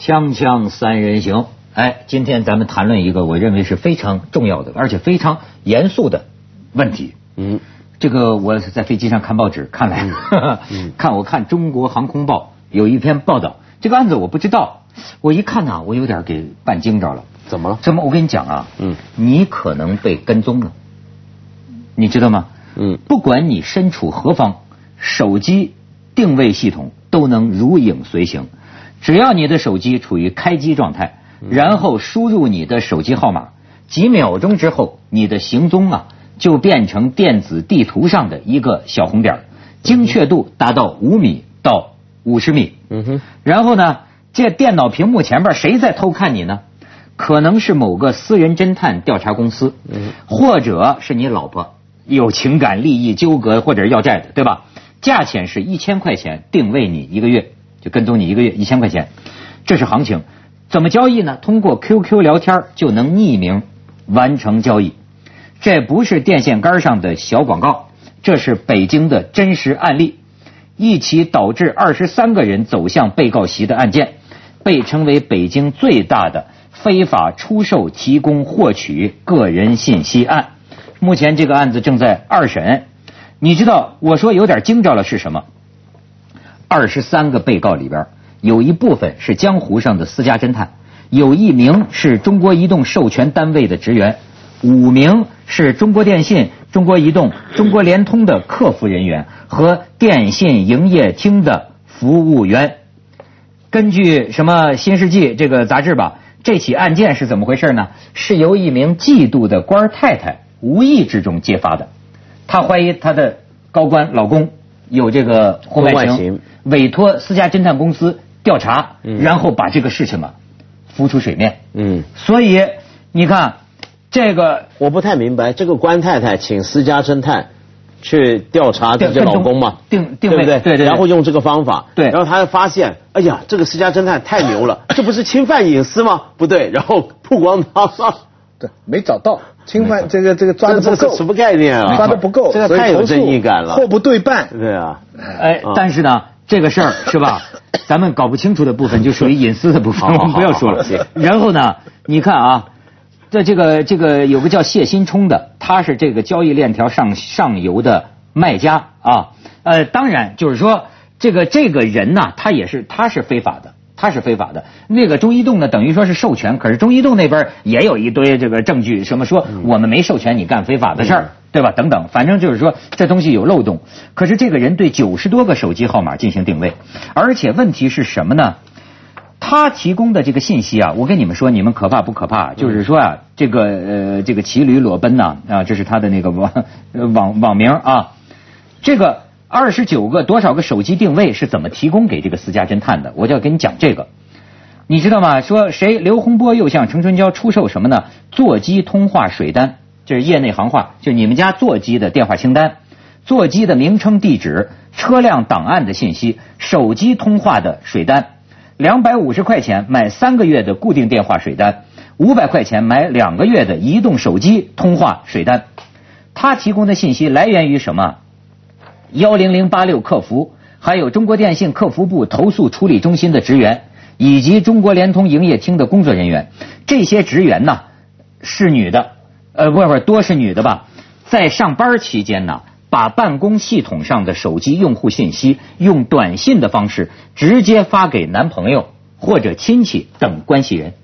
锵锵三人行，哎，今天咱们谈论一个我认为是非常重要的，而且非常严肃的问题。嗯，这个我在飞机上看报纸，看来，看我看中国航空报有一篇报道，这个案子我不知道，我一看呢，我有点给办惊着了。怎么了？怎么？我跟你讲啊，嗯，你可能被跟踪了，你知道吗？嗯，不管你身处何方，手机定位系统都能如影随形。只要你的手机处于开机状态，然后输入你的手机号码，几秒钟之后，你的行踪啊就变成电子地图上的一个小红点，精确度达到五米到五十米。嗯哼。然后呢，这电脑屏幕前边谁在偷看你呢？可能是某个私人侦探调查公司，或者是你老婆有情感利益纠葛或者要债的，对吧？价钱是一千块钱，定位你一个月。就跟踪你一个月一千块钱，这是行情。怎么交易呢？通过 QQ 聊天就能匿名完成交易。这不是电线杆上的小广告，这是北京的真实案例。一起导致二十三个人走向被告席的案件，被称为北京最大的非法出售、提供、获取个人信息案。目前这个案子正在二审。你知道我说有点惊着了是什么？二十三个被告里边，有一部分是江湖上的私家侦探，有一名是中国移动授权单位的职员，五名是中国电信、中国移动、中国联通的客服人员和电信营业厅的服务员。根据什么《新世纪》这个杂志吧，这起案件是怎么回事呢？是由一名嫉妒的官太太无意之中揭发的，她怀疑她的高官老公有这个婚外情。委托私家侦探公司调查，然后把这个事情啊浮出水面。嗯，所以你看这个，我不太明白，这个官太太请私家侦探去调查自己老公嘛？定定对不对？对对。然后用这个方法，对。然后他发现，哎呀，这个私家侦探太牛了，这不是侵犯隐私吗？不对，然后曝光他，对，没找到侵犯这个这个抓的不够，什么概念啊？抓的不够，这个太有正义感了，货不对半。对啊，哎，但是呢。这个事儿 是吧？咱们搞不清楚的部分就属于隐私的部分，我们不要说了。然后呢，你看啊，在这个这个有个叫谢新冲的，他是这个交易链条上上游的卖家啊。呃，当然就是说，这个这个人呢，他也是他是非法的。他是非法的，那个中移动呢，等于说是授权，可是中移动那边也有一堆这个证据，什么说我们没授权你干非法的事儿，对吧？等等，反正就是说这东西有漏洞。可是这个人对九十多个手机号码进行定位，而且问题是什么呢？他提供的这个信息啊，我跟你们说，你们可怕不可怕？就是说啊，这个呃，这个骑驴裸奔呐啊，这是他的那个网网网名啊，这个。二十九个多少个手机定位是怎么提供给这个私家侦探的？我就要跟你讲这个，你知道吗？说谁刘洪波又向程春娇出售什么呢？座机通话水单，这是业内行话，就你们家座机的电话清单、座机的名称、地址、车辆档案的信息、手机通话的水单，两百五十块钱买三个月的固定电话水单，五百块钱买两个月的移动手机通话水单。他提供的信息来源于什么？幺零零八六客服，还有中国电信客服部投诉处理中心的职员，以及中国联通营业厅的工作人员，这些职员呢是女的，呃，不不，多是女的吧？在上班期间呢，把办公系统上的手机用户信息用短信的方式直接发给男朋友或者亲戚等关系人。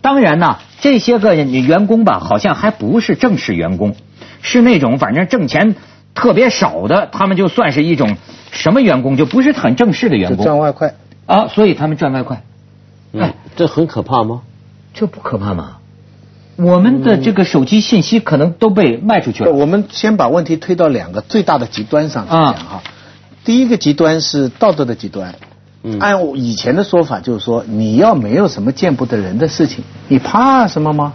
当然呢，这些个员工吧，好像还不是正式员工，是那种反正挣钱。特别少的，他们就算是一种什么员工，就不是很正式的员工，赚外快啊，所以他们赚外快。哎，这很可怕吗？这不可怕吗？我们的这个手机信息可能都被卖出去了。我们先把问题推到两个最大的极端上讲哈。第一个极端是道德的极端，按以前的说法就是说，你要没有什么见不得人的事情，你怕什么吗？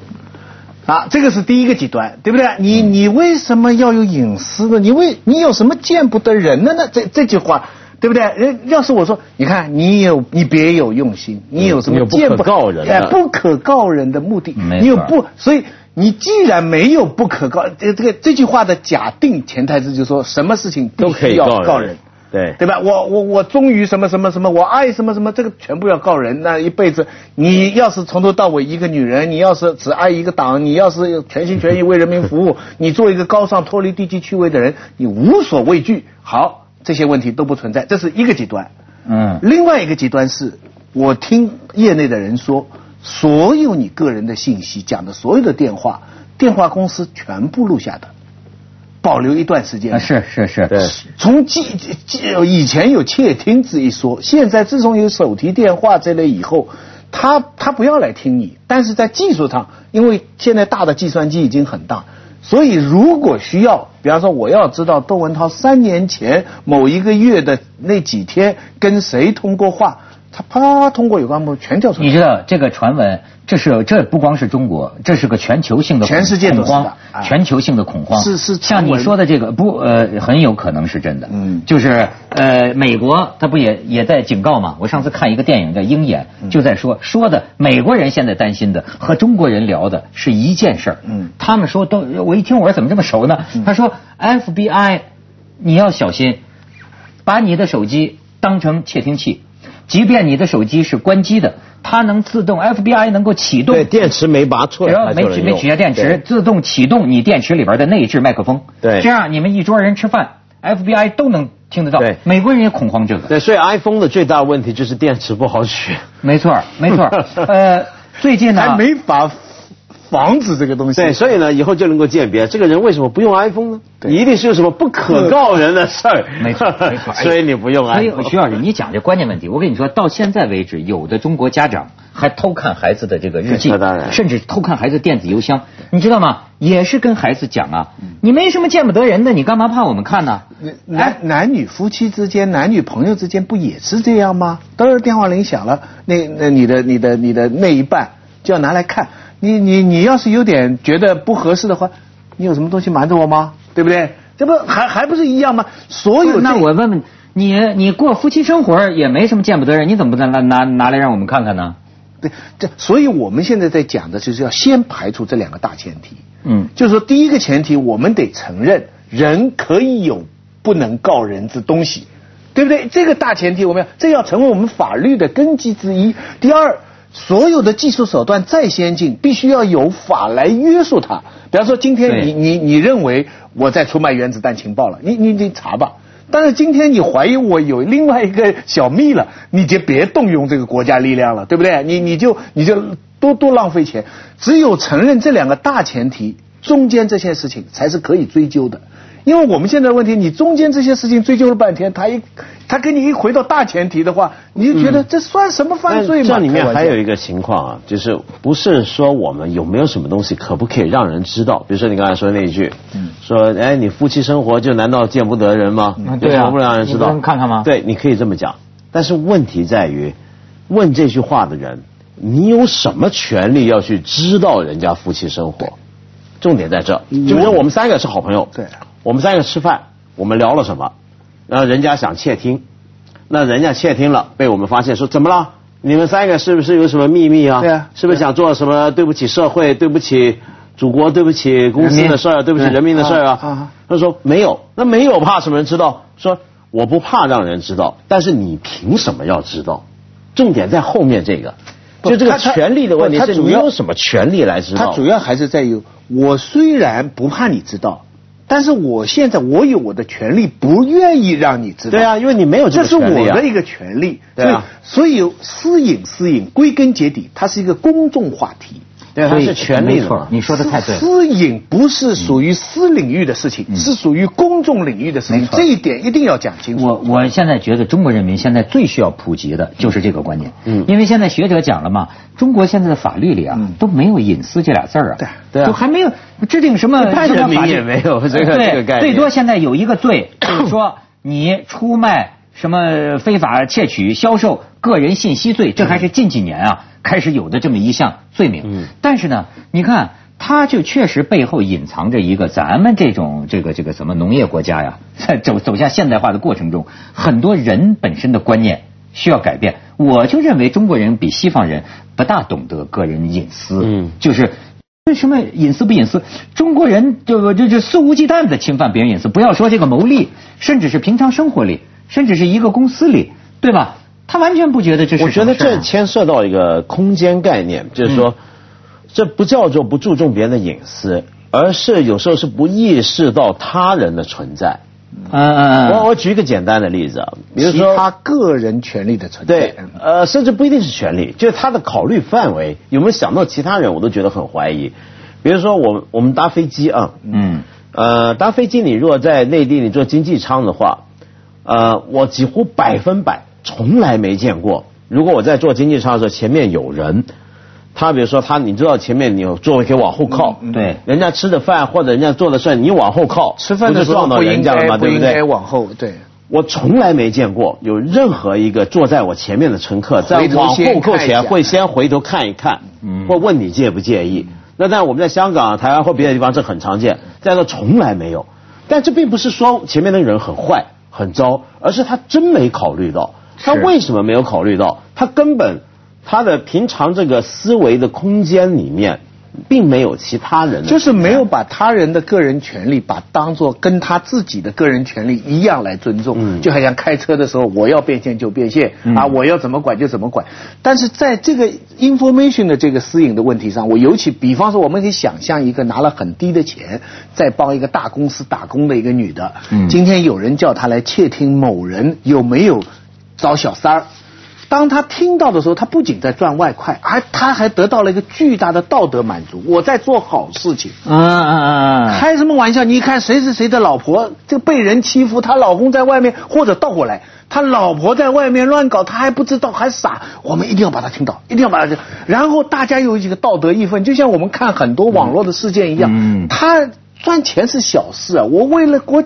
啊，这个是第一个极端，对不对？你你为什么要有隐私呢？你为你有什么见不得人的呢？这这句话，对不对？人要是我说，你看你有你别有用心，你有什么见不告人哎不可告人的目的，你有不？所以你既然没有不可告，这这个这句话的假定潜台词就是说什么事情都可以告人，对对吧？我我我忠于什么什么什么，我爱什么什么，这个全部要告人。那一辈子，你要是从头到尾一个女人，你要是只爱一个党，你要是全心全意为人民服务，你做一个高尚脱离低级趣味的人，你无所畏惧。好，这些问题都不存在，这是一个极端。嗯，另外一个极端是，我听业内的人说，所有你个人的信息讲的所有的电话，电话公司全部录下的。保留一段时间，是是是，对。从记记以前有窃听这一说，现在自从有手提电话这类以后，他他不要来听你，但是在技术上，因为现在大的计算机已经很大，所以如果需要，比方说我要知道窦文涛三年前某一个月的那几天跟谁通过话。他啪通过有关部门全调出来。你知道这个传闻，这是这不光是中国，这是个全球性的全世界恐慌，全球性的恐慌。是是，像你说的这个不呃，很有可能是真的。嗯，就是呃，美国他不也也在警告吗？我上次看一个电影叫《鹰眼》，就在说说的美国人现在担心的和中国人聊的是一件事儿。嗯，他们说都我一听我说怎么这么熟呢？他说 FBI 你要小心，把你的手机当成窃听器。即便你的手机是关机的，它能自动 FBI 能够启动。对，电池没拔出来，只要没取没取下电池，自动启动你电池里边的内置麦克风。对，这样你们一桌人吃饭，FBI 都能听得到。对，美国人也恐慌这个。对，所以 iPhone 的最大问题就是电池不好取。没错，没错。呃，最近呢还没法。防止这个东西，对，所以呢，以后就能够鉴别这个人为什么不用 iPhone 呢？一定是有什么不可告人的事儿。没错，没错。所以你不用 iPhone。徐老师，你讲这关键问题，我跟你说，到现在为止，有的中国家长还偷看孩子的这个日记，当然甚至偷看孩子电子邮箱，你知道吗？也是跟孩子讲啊，你没什么见不得人的，你干嘛怕我们看呢？男男女夫妻之间，男女朋友之间不也是这样吗？都是电话铃响了，那那你的你的你的那一半就要拿来看。你你你要是有点觉得不合适的话，你有什么东西瞒着我吗？对不对？这不还还不是一样吗？所有那我问问你，你过夫妻生活也没什么见不得人，你怎么不拿拿拿来让我们看看呢？对，这所以我们现在在讲的就是要先排除这两个大前提。嗯，就是说第一个前提，我们得承认人可以有不能告人之东西，对不对？这个大前提我们要这要成为我们法律的根基之一。第二。所有的技术手段再先进，必须要有法来约束它。比方说，今天你你你认为我在出卖原子弹情报了，你你你查吧。但是今天你怀疑我有另外一个小蜜了，你就别动用这个国家力量了，对不对？你你就你就多多浪费钱。只有承认这两个大前提，中间这些事情才是可以追究的。因为我们现在问题，你中间这些事情追究了半天，他一他跟你一回到大前提的话，你就觉得这算什么犯罪吗？这里面还有一个情况啊，就是不是说我们有没有什么东西可不可以让人知道？比如说你刚才说那一句，说哎，你夫妻生活就难道见不得人吗？对啊，不让人知道，看看吗？对，你可以这么讲。但是问题在于，问这句话的人，你有什么权利要去知道人家夫妻生活？重点在这，就比如我们三个是好朋友。对。我们三个吃饭，我们聊了什么？然后人家想窃听，那人家窃听了，被我们发现，说怎么了？你们三个是不是有什么秘密啊？对啊，是不是想做什么对不起社会、对不起祖国、对不起公司的事儿、对不起人民的事儿啊？他说没有，那没有怕什么人知道？说我不怕让人知道，但是你凭什么要知道？重点在后面这个，就这个权利的问题是你有什么权利来知道？他主要还是在于，我虽然不怕你知道。但是我现在我有我的权利，不愿意让你知道。对啊，因为你没有这是我的一个权利。对啊，所以私隐私隐归根结底，它是一个公众话题。对，它是权利。没错，你说的太对。私隐不是属于私领域的事情，是属于公众领域的事情。这一点一定要讲清楚。我我现在觉得中国人民现在最需要普及的就是这个观念。嗯。因为现在学者讲了嘛，中国现在的法律里啊都没有隐私这俩字儿啊。对对啊。就还没有。制定什么？一般人民也没有这个这个概念。最多现在有一个罪，就是说你出卖什么非法窃取、销售个人信息罪，这还是近几年啊开始有的这么一项罪名。嗯。但是呢，你看，它就确实背后隐藏着一个咱们这种这个这个什么农业国家呀，在 走走向现代化的过程中，很多人本身的观念需要改变。我就认为中国人比西方人不大懂得个人隐私。嗯。就是。为什么隐私不隐私？中国人就就就肆无忌惮的侵犯别人隐私，不要说这个牟利，甚至是平常生活里，甚至是一个公司里，对吧？他完全不觉得这是。我觉得这牵涉到一个空间概念，就是说，这不叫做不注重别人的隐私，而是有时候是不意识到他人的存在。嗯嗯嗯。我我举一个简单的例子啊，比如说他个人权利的存在。对，呃，甚至不一定是权利，就是他的考虑范围有没有想到其他人，我都觉得很怀疑。比如说，我我们搭飞机啊，嗯，呃，搭飞机，你如果在内地你坐经济舱的话，呃，我几乎百分百。从来没见过。如果我在做经济舱的时候，前面有人，他比如说他，你知道前面你有座位可以往后靠，对，人家吃的饭或者人家做的事，你往后靠，吃饭的时候不应该不应该往后，对。我从来没见过有任何一个坐在我前面的乘客在往后靠前会先回头看一看，或问你介不介意。那但我们在香港、台湾或别的地方这很常见，在这从来没有。但这并不是说前面那个人很坏很糟，而是他真没考虑到。他为什么没有考虑到？他根本他的平常这个思维的空间里面，并没有其他人，就是没有把他人的个人权利把当做跟他自己的个人权利一样来尊重。嗯就好像开车的时候，我要变现就变现啊，我要怎么管就怎么管。但是在这个 information 的这个私隐的问题上，我尤其比方说，我们可以想象一个拿了很低的钱在帮一个大公司打工的一个女的，今天有人叫她来窃听某人有没有。找小三儿，当他听到的时候，他不仅在赚外快，而他还得到了一个巨大的道德满足。我在做好事情。嗯嗯嗯。开什么玩笑？你看谁是谁的老婆，就被人欺负，她老公在外面，或者倒过来，他老婆在外面乱搞，他还不知道，还傻。我们一定要把他听到，一定要把他。然后大家有几个道德义愤，就像我们看很多网络的事件一样。嗯。他赚钱是小事啊，我为了国。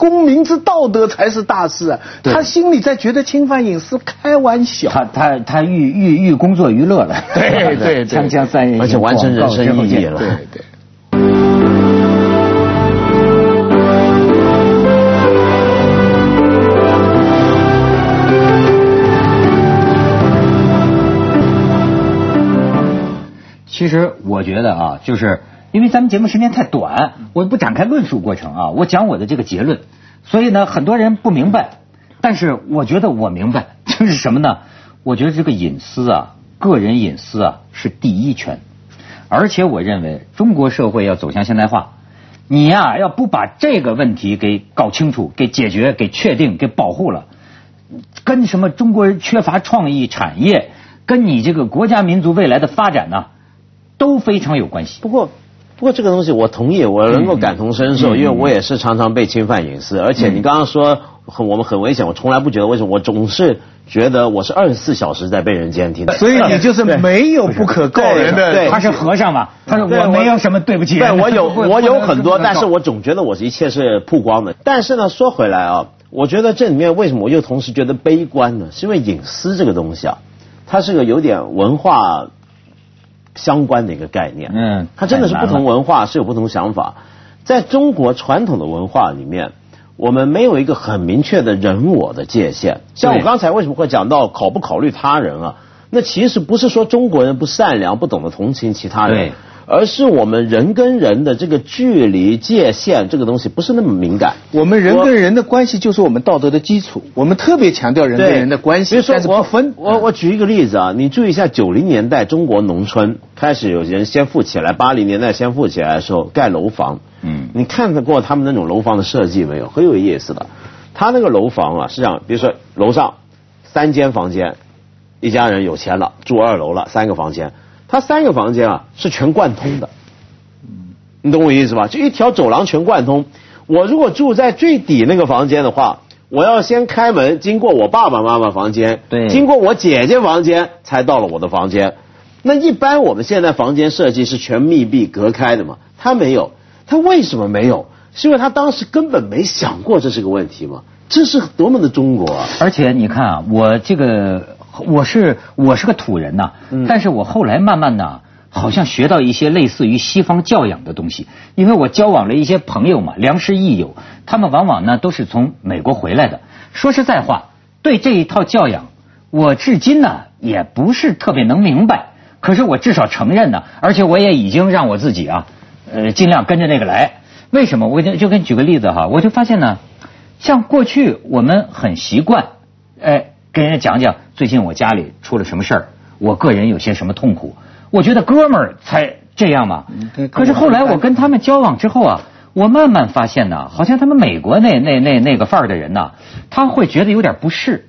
公民之道德才是大事啊！他心里在觉得侵犯隐私，开玩笑。他他他欲欲欲工作娱乐了，对对，锵锵三人而且完成人生意义了，对对。其实我觉得啊，就是。因为咱们节目时间太短，我不展开论述过程啊，我讲我的这个结论。所以呢，很多人不明白，但是我觉得我明白，就是什么呢？我觉得这个隐私啊，个人隐私啊是第一权，而且我认为中国社会要走向现代化，你呀要不把这个问题给搞清楚、给解决、给确定、给保护了，跟什么中国人缺乏创意产业，跟你这个国家民族未来的发展呢，都非常有关系。不过。不过这个东西我同意，我能够感同身受，因为我也是常常被侵犯隐私。而且你刚刚说很我们很危险，我从来不觉得为什么，我总是觉得我是二十四小时在被人监听的。所以你就是没有不可告人的。他是和尚嘛，他说我没有什么对不起。对，我有 我有很多，但是我总觉得我一切是曝光的。但是呢，说回来啊，我觉得这里面为什么我又同时觉得悲观呢？是因为隐私这个东西啊，它是个有点文化。相关的一个概念，嗯，它真的是不同文化是有不同想法。在中国传统的文化里面，我们没有一个很明确的人我的界限。像我刚才为什么会讲到考不考虑他人啊？那其实不是说中国人不善良、不懂得同情其他人。而是我们人跟人的这个距离界限这个东西不是那么敏感。我们人跟人的关系就是我们道德的基础。我们特别强调人跟人的关系。比如说我分我我举一个例子啊，你注意一下九零年代中国农村开始有人先富起来，八零年代先富起来的时候盖楼房。嗯。你看得过他们那种楼房的设计没有？很有意思的。他那个楼房啊，是这样，比如说楼上三间房间，一家人有钱了住二楼了，三个房间。它三个房间啊是全贯通的，你懂我意思吧？就一条走廊全贯通。我如果住在最底那个房间的话，我要先开门，经过我爸爸妈妈房间，对，经过我姐姐房间，才到了我的房间。那一般我们现在房间设计是全密闭隔开的嘛？他没有，他为什么没有？是因为他当时根本没想过这是个问题嘛？这是多么的中国！啊！而且你看啊，我这个。我是我是个土人呐，但是我后来慢慢的，好像学到一些类似于西方教养的东西，因为我交往了一些朋友嘛，良师益友，他们往往呢都是从美国回来的。说实在话，对这一套教养，我至今呢也不是特别能明白，可是我至少承认呢，而且我也已经让我自己啊，呃，尽量跟着那个来。为什么？我就就跟举个例子哈，我就发现呢，像过去我们很习惯，哎，跟人家讲讲最近我家里出了什么事儿，我个人有些什么痛苦。我觉得哥们儿才这样嘛。可是后来我跟他们交往之后啊，我慢慢发现呢，好像他们美国那那那那个范儿的人呢，他会觉得有点不适。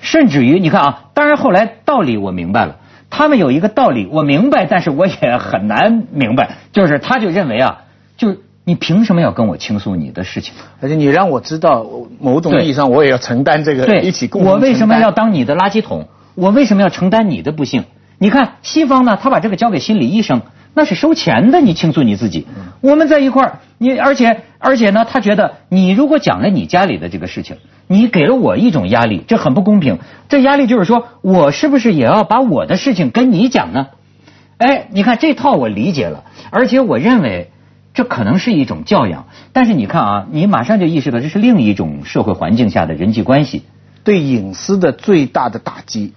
甚至于你看啊，当然后来道理我明白了，他们有一个道理我明白，但是我也很难明白，就是他就认为啊，就你凭什么要跟我倾诉你的事情？而且你让我知道，某种意义上我也要承担这个一起共。我为什么要当你的垃圾桶？我为什么要承担你的不幸？你看西方呢，他把这个交给心理医生，那是收钱的。你倾诉你自己，我们在一块儿，你而且而且呢，他觉得你如果讲了你家里的这个事情。你给了我一种压力，这很不公平。这压力就是说，我是不是也要把我的事情跟你讲呢？哎，你看这套我理解了，而且我认为这可能是一种教养。但是你看啊，你马上就意识到这是另一种社会环境下的人际关系。对隐私的最大的打击，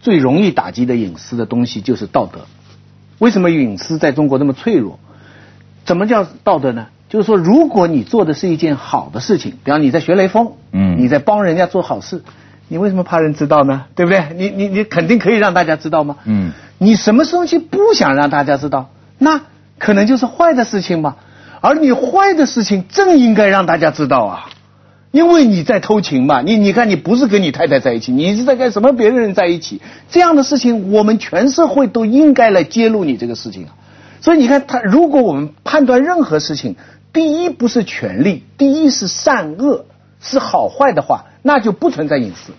最容易打击的隐私的东西就是道德。为什么隐私在中国那么脆弱？怎么叫道德呢？就是说，如果你做的是一件好的事情，比方你在学雷锋，嗯，你在帮人家做好事，你为什么怕人知道呢？对不对？你你你肯定可以让大家知道吗？嗯，你什么东西不想让大家知道？那可能就是坏的事情嘛。而你坏的事情正应该让大家知道啊，因为你在偷情嘛。你你看，你不是跟你太太在一起，你是在跟什么别的人在一起？这样的事情，我们全社会都应该来揭露你这个事情啊。所以你看，他如果我们判断任何事情，第一不是权利，第一是善恶，是好坏的话，那就不存在隐私，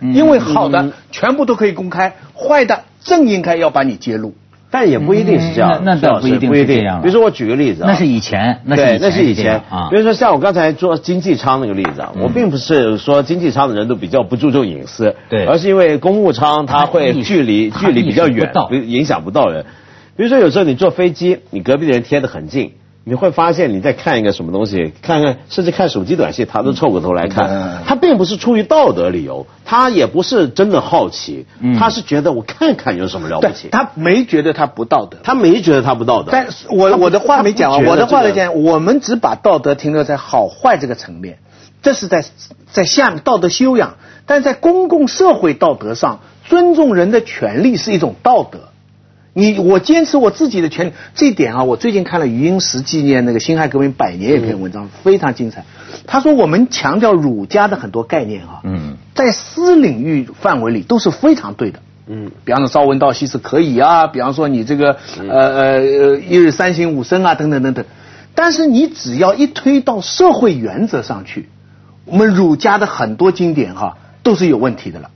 因为好的全部都可以公开，坏的正应该要把你揭露，但也不一定是这样，那倒不一定不一定。比如说我举个例子啊，那是以前，对，那是以前啊。比如说像我刚才做经济舱那个例子啊，我并不是说经济舱的人都比较不注重隐私，对，而是因为公务舱它会距离距离比较远，影响不到人。比如说有时候你坐飞机，你隔壁的人贴得很近。你会发现你在看一个什么东西，看看甚至看手机短信，他都凑过头来看。他并不是出于道德理由，他也不是真的好奇，他是觉得我看看有什么了不起。他没觉得他不道德，他没觉得他不道德。但我我的话没讲完，我的话来讲，我们只把道德停留在好坏这个层面，这是在在下面道德修养，但在公共社会道德上，尊重人的权利是一种道德。你我坚持我自己的权利，这一点啊，我最近看了余英时纪念那个辛亥革命百年一篇文章，非常精彩。他说我们强调儒家的很多概念啊，嗯，在私领域范围里都是非常对的，嗯，比方说朝闻道夕是可以啊，比方说你这个呃呃呃一日三省吾身啊等等等等，但是你只要一推到社会原则上去，我们儒家的很多经典哈都是有问题的了，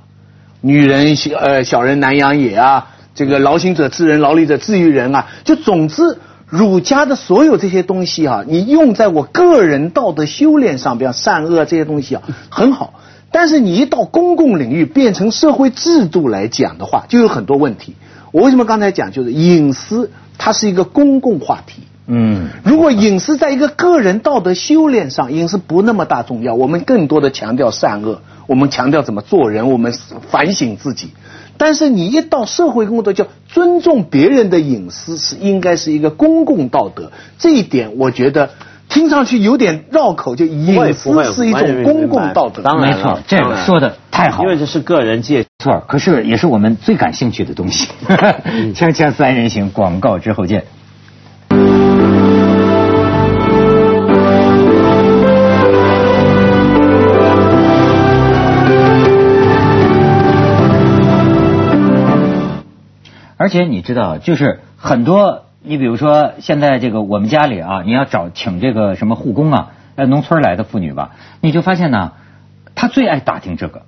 女人小呃小人难养也啊。这个劳心者治人，劳力者治于人啊！就总之，儒家的所有这些东西啊，你用在我个人道德修炼上，比方善恶这些东西啊，很好。但是你一到公共领域，变成社会制度来讲的话，就有很多问题。我为什么刚才讲，就是隐私它是一个公共话题。嗯，如果隐私在一个个人道德修炼上，隐私不那么大重要，我们更多的强调善恶，我们强调怎么做人，我们反省自己。但是你一到社会工作，叫尊重别人的隐私，是应该是一个公共道德。这一点我觉得听上去有点绕口，就隐私是一种公共道德。当然没错，这个说的太好，因为这是个人界错，可是也是我们最感兴趣的东西。锵锵三人行，广告之后见。而且你知道，就是很多，你比如说现在这个我们家里啊，你要找请这个什么护工啊，呃，农村来的妇女吧，你就发现呢，她最爱打听这个，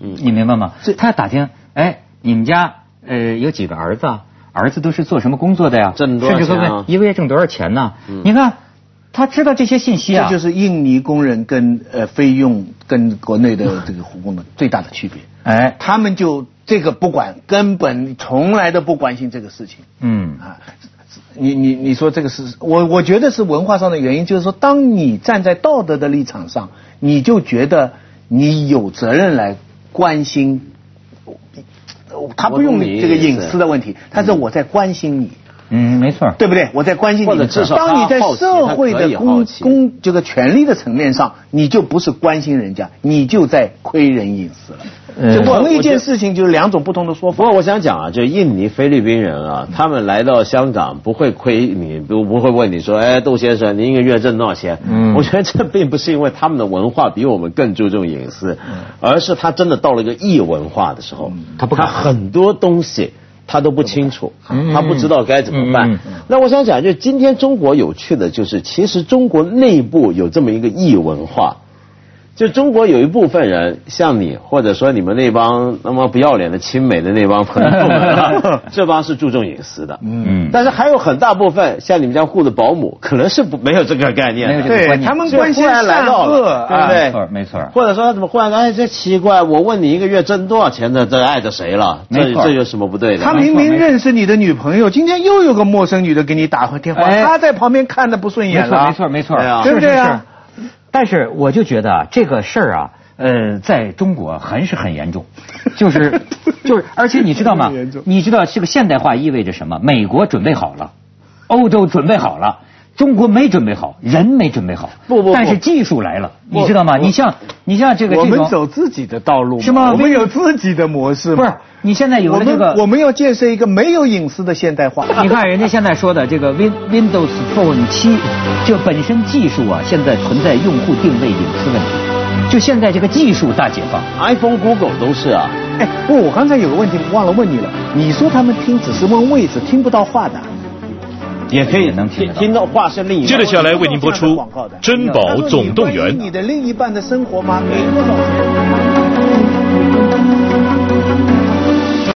嗯，你明白吗？她打听，哎，你们家呃有几个儿子？啊？儿子都是做什么工作的呀？挣多少钱？一个月挣多少钱呢？你看，他知道这些信息啊。这就是印尼工人跟呃菲佣跟国内的这个护工的最大的区别。哎，他们就。这个不管，根本从来都不关心这个事情。嗯啊，你你你说这个是我我觉得是文化上的原因，就是说，当你站在道德的立场上，你就觉得你有责任来关心。他不用这个隐私的问题，但是我在关心你。嗯，没错，对不对？我在关心你，或者至少当你在社会的公公这个权利的层面上，你就不是关心人家，你就在窥人隐私了。就同一件事情，就是两种不同的说法。不过我想讲啊，就印尼、菲律宾人啊，他们来到香港不会亏你，不不会问你说，哎，杜先生，您一个月挣多少钱？嗯，我觉得这并不是因为他们的文化比我们更注重隐私，而是他真的到了一个异文化的时候，他不他很多东西他都不清楚，他不知道该怎么办。那我想讲，就今天中国有趣的就是，其实中国内部有这么一个异文化。就中国有一部分人，像你，或者说你们那帮那么不要脸的亲美的那帮朋友们，这帮是注重隐私的。嗯，但是还有很大部分，像你们家护的保姆，可能是不没有这个概念。没有这个观念。他们关心来到了，对不对？没错，没错。或者说他怎么忽然哎，这奇怪，我问你一个月挣多少钱的，这爱着谁了？这这有什么不对的？他明明认识你的女朋友，今天又有个陌生女的给你打回电话，他在旁边看的不顺眼了。没错，没错，没错，对不对啊？但是我就觉得这个事儿啊。呃，在中国还是很严重，就是 就是，而且你知道吗？你知道这个现代化意味着什么？美国准备好了，欧洲准备好了，中国没准备好，人没准备好。不不，但是技术来了，你知道吗？你像你像这个，我们走自己的道路是吗？我们有自己的模式。不是，你现在有了这个，我们要建设一个没有隐私的现代化。你看人家现在说的这个 Win Windows Phone 七，这本身技术啊，现在存在用户定位隐私问题。就现在这个技术大解放，iPhone、Google 都是啊。哎，不，我刚才有个问题忘了问你了。你说他们听只是问位置，听不到话的，也可以能听听到化身另一。接着下来为您播出《珍宝总动员》。你的另一半的生活吗？给多少钱？